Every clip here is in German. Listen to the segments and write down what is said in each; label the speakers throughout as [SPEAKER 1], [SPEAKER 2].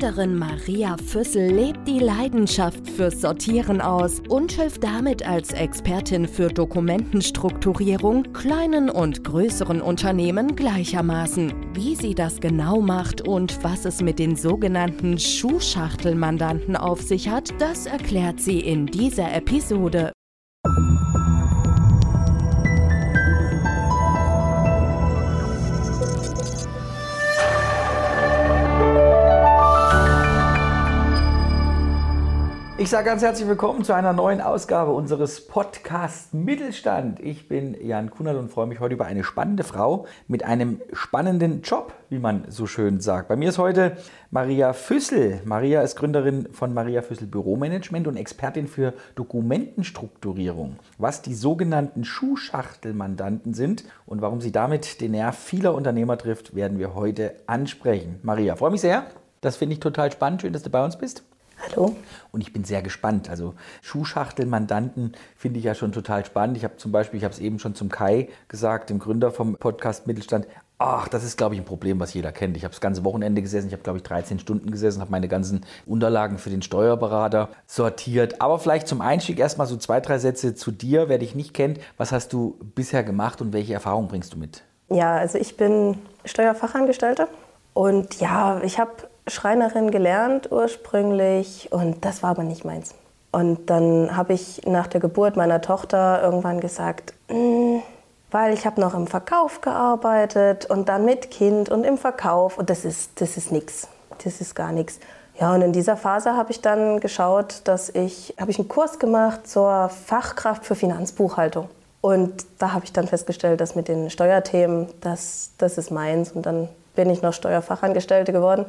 [SPEAKER 1] Gründerin Maria Füssel lebt die Leidenschaft fürs Sortieren aus und hilft damit als Expertin für Dokumentenstrukturierung kleinen und größeren Unternehmen gleichermaßen. Wie sie das genau macht und was es mit den sogenannten Schuhschachtelmandanten auf sich hat, das erklärt sie in dieser Episode.
[SPEAKER 2] Ich sage ganz herzlich willkommen zu einer neuen Ausgabe unseres Podcast Mittelstand. Ich bin Jan Kunert und freue mich heute über eine spannende Frau mit einem spannenden Job, wie man so schön sagt. Bei mir ist heute Maria Füssel. Maria ist Gründerin von Maria Füssel Büromanagement und Expertin für Dokumentenstrukturierung. Was die sogenannten Schuhschachtelmandanten sind und warum sie damit den Nerv vieler Unternehmer trifft, werden wir heute ansprechen. Maria, freue mich sehr. Das finde ich total spannend. Schön, dass du bei uns bist.
[SPEAKER 3] Hallo.
[SPEAKER 2] Und ich bin sehr gespannt. Also Schuhschachtelmandanten finde ich ja schon total spannend. Ich habe zum Beispiel, ich habe es eben schon zum Kai gesagt, dem Gründer vom Podcast Mittelstand, Ach, das ist, glaube ich, ein Problem, was jeder kennt. Ich habe das ganze Wochenende gesessen, ich habe, glaube ich, 13 Stunden gesessen, habe meine ganzen Unterlagen für den Steuerberater sortiert. Aber vielleicht zum Einstieg erstmal so zwei, drei Sätze zu dir, wer dich nicht kennt. Was hast du bisher gemacht und welche Erfahrungen bringst du mit?
[SPEAKER 3] Ja, also ich bin Steuerfachangestellte und ja, ich habe Schreinerin gelernt ursprünglich und das war aber nicht meins. Und dann habe ich nach der Geburt meiner Tochter irgendwann gesagt, mm, weil ich habe noch im Verkauf gearbeitet und dann mit Kind und im Verkauf und das ist das ist nichts, das ist gar nichts. Ja, und in dieser Phase habe ich dann geschaut, dass ich habe ich einen Kurs gemacht zur Fachkraft für Finanzbuchhaltung. Und da habe ich dann festgestellt, dass mit den Steuerthemen, das, das ist meins. Und dann bin ich noch Steuerfachangestellte geworden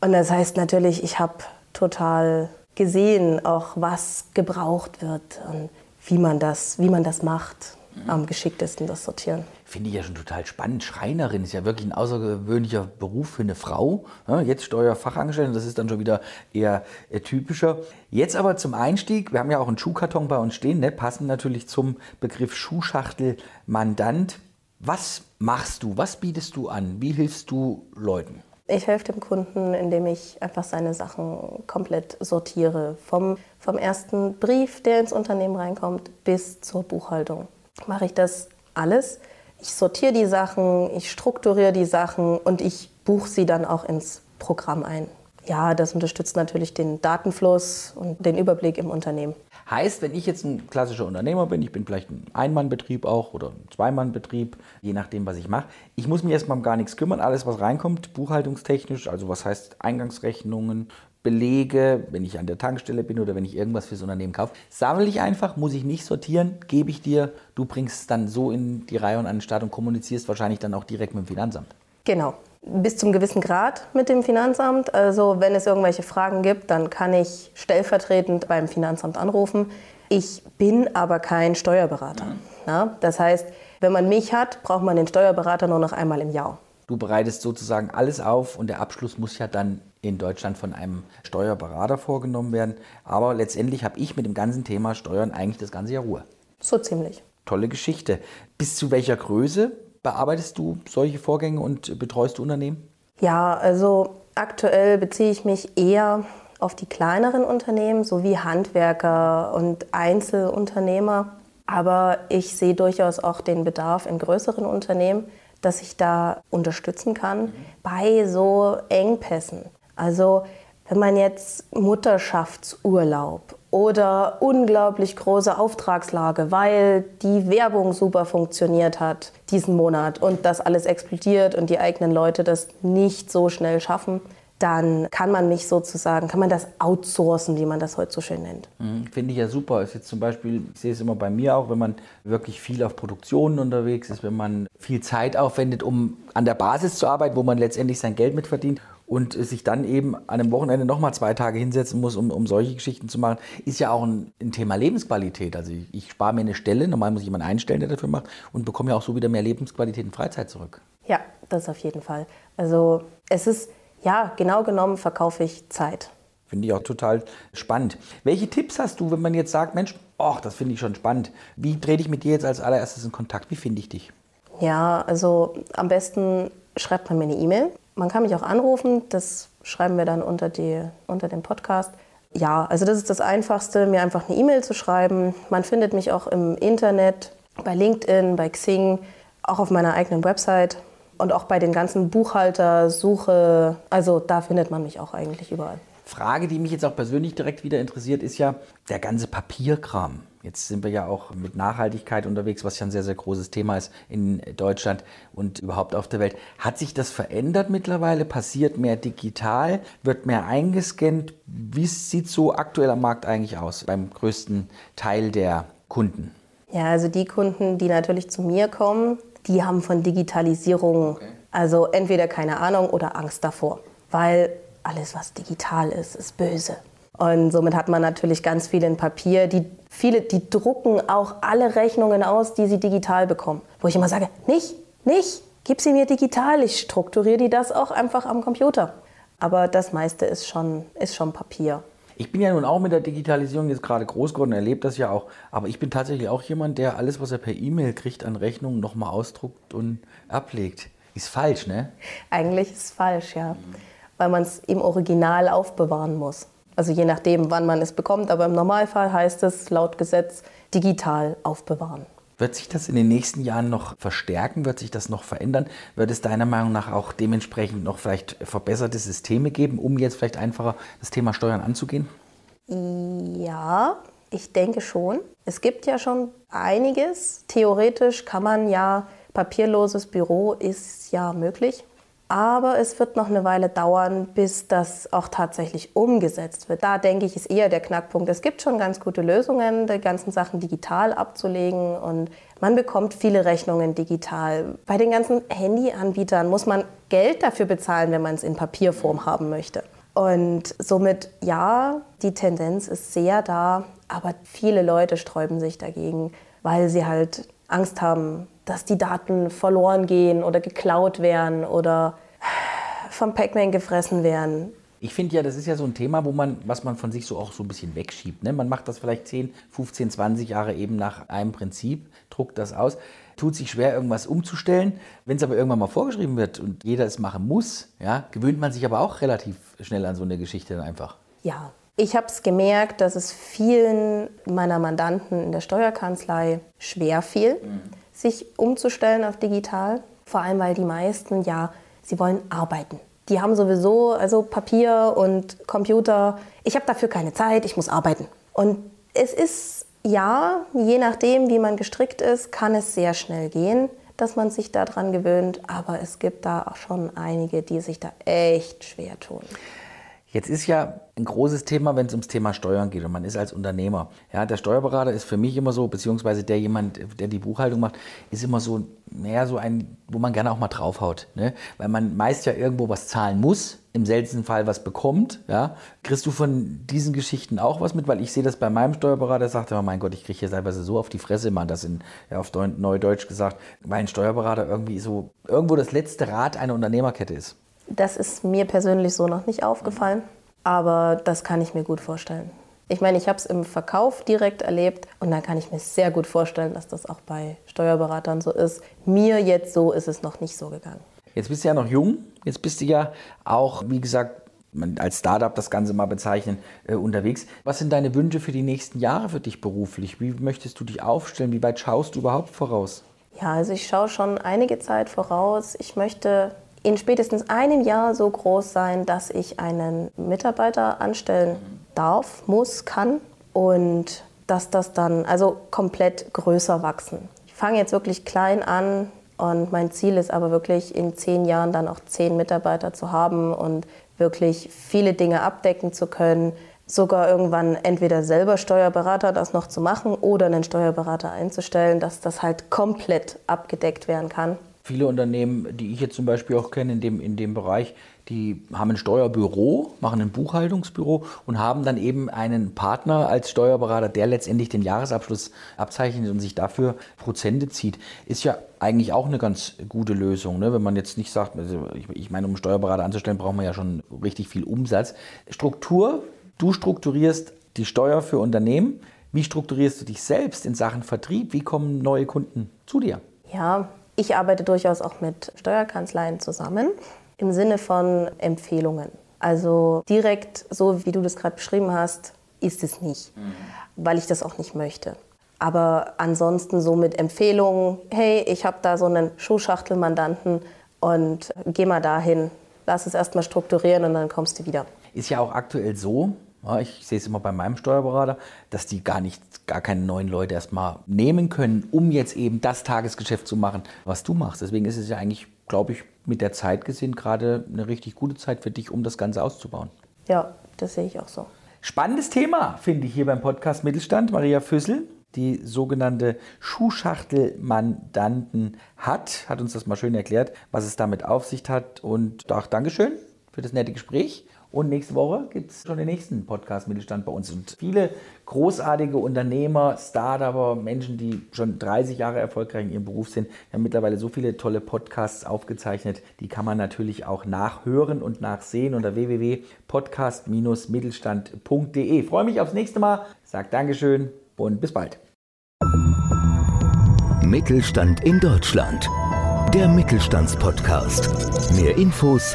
[SPEAKER 3] und das heißt natürlich, ich habe total gesehen, auch was gebraucht wird und wie man das, wie man das macht. Am geschicktesten das Sortieren.
[SPEAKER 2] Finde ich ja schon total spannend. Schreinerin ist ja wirklich ein außergewöhnlicher Beruf für eine Frau. Jetzt Steuerfachangestellte, das ist dann schon wieder eher typischer. Jetzt aber zum Einstieg, wir haben ja auch einen Schuhkarton bei uns stehen, ne? passend natürlich zum Begriff Schuhschachtel Mandant. Was machst du? Was bietest du an? Wie hilfst du Leuten?
[SPEAKER 3] Ich helfe dem Kunden, indem ich einfach seine Sachen komplett sortiere. Vom, vom ersten Brief, der ins Unternehmen reinkommt, bis zur Buchhaltung. Mache ich das alles. Ich sortiere die Sachen, ich strukturiere die Sachen und ich buche sie dann auch ins Programm ein. Ja, das unterstützt natürlich den Datenfluss und den Überblick im Unternehmen.
[SPEAKER 2] Heißt, wenn ich jetzt ein klassischer Unternehmer bin, ich bin vielleicht ein Einmannbetrieb auch oder ein Zweimannbetrieb, je nachdem, was ich mache, ich muss mich erstmal um gar nichts kümmern. Alles, was reinkommt, buchhaltungstechnisch, also was heißt Eingangsrechnungen, Belege, wenn ich an der Tankstelle bin oder wenn ich irgendwas fürs Unternehmen kaufe, sammle ich einfach, muss ich nicht sortieren, gebe ich dir, du bringst es dann so in die Reihe und an den Start und kommunizierst wahrscheinlich dann auch direkt mit dem Finanzamt.
[SPEAKER 3] Genau, bis zum gewissen Grad mit dem Finanzamt. Also wenn es irgendwelche Fragen gibt, dann kann ich stellvertretend beim Finanzamt anrufen. Ich bin aber kein Steuerberater. Ja, das heißt, wenn man mich hat, braucht man den Steuerberater nur noch einmal im Jahr.
[SPEAKER 2] Du bereitest sozusagen alles auf und der Abschluss muss ja dann in Deutschland von einem Steuerberater vorgenommen werden. Aber letztendlich habe ich mit dem ganzen Thema Steuern eigentlich das ganze Jahr Ruhe.
[SPEAKER 3] So ziemlich.
[SPEAKER 2] Tolle Geschichte. Bis zu welcher Größe bearbeitest du solche Vorgänge und betreust du Unternehmen?
[SPEAKER 3] Ja, also aktuell beziehe ich mich eher auf die kleineren Unternehmen sowie Handwerker und Einzelunternehmer. Aber ich sehe durchaus auch den Bedarf in größeren Unternehmen, dass ich da unterstützen kann mhm. bei so Engpässen. Also wenn man jetzt Mutterschaftsurlaub oder unglaublich große Auftragslage, weil die Werbung super funktioniert hat diesen Monat und das alles explodiert und die eigenen Leute das nicht so schnell schaffen, dann kann man mich sozusagen, kann man das outsourcen, wie man das heute so schön nennt.
[SPEAKER 2] Mhm, Finde ich ja super. Ist jetzt zum Beispiel, ich sehe es immer bei mir auch, wenn man wirklich viel auf Produktionen unterwegs ist, wenn man viel Zeit aufwendet, um an der Basis zu arbeiten, wo man letztendlich sein Geld mitverdient und sich dann eben an einem Wochenende nochmal zwei Tage hinsetzen muss, um, um solche Geschichten zu machen, ist ja auch ein, ein Thema Lebensqualität. Also ich, ich, spare mir eine Stelle, normal muss ich jemanden einstellen, der dafür macht und bekomme ja auch so wieder mehr Lebensqualität und Freizeit zurück.
[SPEAKER 3] Ja, das auf jeden Fall. Also es ist, ja, genau genommen verkaufe ich Zeit.
[SPEAKER 2] Finde ich auch total spannend. Welche Tipps hast du, wenn man jetzt sagt, Mensch, ach, das finde ich schon spannend. Wie trete ich mit dir jetzt als allererstes in Kontakt? Wie finde ich dich?
[SPEAKER 3] Ja, also am besten schreibt man mir eine E-Mail. Man kann mich auch anrufen, das schreiben wir dann unter, die, unter dem Podcast. Ja, also das ist das Einfachste, mir einfach eine E-Mail zu schreiben. Man findet mich auch im Internet, bei LinkedIn, bei Xing, auch auf meiner eigenen Website und auch bei den ganzen Buchhalter, Suche. Also da findet man mich auch eigentlich überall.
[SPEAKER 2] Frage, die mich jetzt auch persönlich direkt wieder interessiert, ist ja der ganze Papierkram. Jetzt sind wir ja auch mit Nachhaltigkeit unterwegs, was ja ein sehr, sehr großes Thema ist in Deutschland und überhaupt auf der Welt. Hat sich das verändert mittlerweile? Passiert mehr digital? Wird mehr eingescannt? Wie sieht so aktuell am Markt eigentlich aus beim größten Teil der Kunden?
[SPEAKER 3] Ja, also die Kunden, die natürlich zu mir kommen, die haben von Digitalisierung okay. also entweder keine Ahnung oder Angst davor. Weil alles, was digital ist, ist böse. Und somit hat man natürlich ganz viel in Papier. Die, viele, die drucken auch alle Rechnungen aus, die sie digital bekommen. Wo ich immer sage, nicht, nicht, gib sie mir digital. Ich strukturiere die das auch einfach am Computer. Aber das meiste ist schon, ist schon Papier.
[SPEAKER 2] Ich bin ja nun auch mit der Digitalisierung jetzt gerade groß geworden, erlebt das ja auch. Aber ich bin tatsächlich auch jemand, der alles, was er per E-Mail kriegt an Rechnungen, nochmal ausdruckt und ablegt. Ist falsch, ne?
[SPEAKER 3] Eigentlich ist es falsch, ja. Weil man es im Original aufbewahren muss. Also je nachdem, wann man es bekommt, aber im Normalfall heißt es laut Gesetz digital aufbewahren.
[SPEAKER 2] Wird sich das in den nächsten Jahren noch verstärken? Wird sich das noch verändern? Wird es deiner Meinung nach auch dementsprechend noch vielleicht verbesserte Systeme geben, um jetzt vielleicht einfacher das Thema Steuern anzugehen?
[SPEAKER 3] Ja, ich denke schon. Es gibt ja schon einiges. Theoretisch kann man ja, papierloses Büro ist ja möglich. Aber es wird noch eine Weile dauern, bis das auch tatsächlich umgesetzt wird. Da denke ich, ist eher der Knackpunkt. Es gibt schon ganz gute Lösungen, die ganzen Sachen digital abzulegen und man bekommt viele Rechnungen digital. Bei den ganzen Handyanbietern muss man Geld dafür bezahlen, wenn man es in Papierform haben möchte. Und somit, ja, die Tendenz ist sehr da, aber viele Leute sträuben sich dagegen, weil sie halt Angst haben, dass die Daten verloren gehen oder geklaut werden oder vom Pac-Man gefressen werden.
[SPEAKER 2] Ich finde ja, das ist ja so ein Thema, wo man, was man von sich so auch so ein bisschen wegschiebt. Ne? Man macht das vielleicht 10, 15, 20 Jahre eben nach einem Prinzip, druckt das aus, tut sich schwer, irgendwas umzustellen. Wenn es aber irgendwann mal vorgeschrieben wird und jeder es machen muss, ja, gewöhnt man sich aber auch relativ schnell an so eine Geschichte dann einfach.
[SPEAKER 3] Ja, ich habe es gemerkt, dass es vielen meiner Mandanten in der Steuerkanzlei schwer fiel, mhm. sich umzustellen auf digital. Vor allem, weil die meisten ja, sie wollen arbeiten. Die haben sowieso also Papier und Computer. Ich habe dafür keine Zeit, ich muss arbeiten. Und es ist ja, je nachdem, wie man gestrickt ist, kann es sehr schnell gehen, dass man sich daran gewöhnt. Aber es gibt da auch schon einige, die sich da echt schwer tun.
[SPEAKER 2] Jetzt ist ja ein großes Thema, wenn es ums Thema Steuern geht und man ist als Unternehmer. Ja, der Steuerberater ist für mich immer so, beziehungsweise der jemand, der die Buchhaltung macht, ist immer so, naja, so ein, wo man gerne auch mal draufhaut. Ne? Weil man meist ja irgendwo was zahlen muss, im seltensten Fall was bekommt. Ja? Kriegst du von diesen Geschichten auch was mit? Weil ich sehe das bei meinem Steuerberater, der sagt immer, mein Gott, ich kriege hier teilweise so auf die Fresse, man das in, ja, auf Neudeutsch gesagt, weil ein Steuerberater irgendwie so, irgendwo das letzte Rad einer Unternehmerkette ist.
[SPEAKER 3] Das ist mir persönlich so noch nicht aufgefallen, aber das kann ich mir gut vorstellen. Ich meine, ich habe es im Verkauf direkt erlebt und da kann ich mir sehr gut vorstellen, dass das auch bei Steuerberatern so ist. Mir jetzt so ist es noch nicht so gegangen.
[SPEAKER 2] Jetzt bist du ja noch jung, jetzt bist du ja auch, wie gesagt, als Startup das Ganze mal bezeichnen, äh, unterwegs. Was sind deine Wünsche für die nächsten Jahre für dich beruflich? Wie möchtest du dich aufstellen? Wie weit schaust du überhaupt voraus?
[SPEAKER 3] Ja, also ich schaue schon einige Zeit voraus. Ich möchte in spätestens einem Jahr so groß sein, dass ich einen Mitarbeiter anstellen darf, muss, kann und dass das dann also komplett größer wachsen. Ich fange jetzt wirklich klein an und mein Ziel ist aber wirklich in zehn Jahren dann auch zehn Mitarbeiter zu haben und wirklich viele Dinge abdecken zu können, sogar irgendwann entweder selber Steuerberater das noch zu machen oder einen Steuerberater einzustellen, dass das halt komplett abgedeckt werden kann.
[SPEAKER 2] Viele Unternehmen, die ich jetzt zum Beispiel auch kenne in dem, in dem Bereich, die haben ein Steuerbüro, machen ein Buchhaltungsbüro und haben dann eben einen Partner als Steuerberater, der letztendlich den Jahresabschluss abzeichnet und sich dafür Prozente zieht. Ist ja eigentlich auch eine ganz gute Lösung, ne? wenn man jetzt nicht sagt, also ich, meine, um einen Steuerberater anzustellen, braucht man ja schon richtig viel Umsatz. Struktur Du strukturierst die Steuer für Unternehmen. Wie strukturierst du dich selbst in Sachen Vertrieb? Wie kommen neue Kunden zu dir?
[SPEAKER 3] Ja, ich arbeite durchaus auch mit Steuerkanzleien zusammen im Sinne von Empfehlungen. Also direkt, so wie du das gerade beschrieben hast, ist es nicht, mhm. weil ich das auch nicht möchte. Aber ansonsten so mit Empfehlungen, hey, ich habe da so einen Schuhschachtelmandanten und geh mal dahin, lass es erstmal strukturieren und dann kommst du wieder.
[SPEAKER 2] Ist ja auch aktuell so, ich sehe es immer bei meinem Steuerberater, dass die gar nicht, gar keine neuen Leute erstmal nehmen können, um jetzt eben das Tagesgeschäft zu machen, was du machst. Deswegen ist es ja eigentlich, glaube ich, mit der Zeit gesehen gerade eine richtig gute Zeit für dich, um das Ganze auszubauen.
[SPEAKER 3] Ja, das sehe ich auch so.
[SPEAKER 2] Spannendes Thema, finde ich hier beim Podcast Mittelstand. Maria Füssel, die sogenannte Schuhschachtelmandanten hat, hat uns das mal schön erklärt, was es damit auf sich hat. Und auch Dankeschön für das nette Gespräch. Und nächste Woche gibt es schon den nächsten Podcast Mittelstand bei uns. Und viele großartige Unternehmer, Startupper, Menschen, die schon 30 Jahre erfolgreich in ihrem Beruf sind, haben mittlerweile so viele tolle Podcasts aufgezeichnet. Die kann man natürlich auch nachhören und nachsehen unter www.podcast-mittelstand.de. Freue mich aufs nächste Mal, sag Dankeschön und bis bald.
[SPEAKER 4] Mittelstand in Deutschland. Der Mittelstandspodcast. Mehr Infos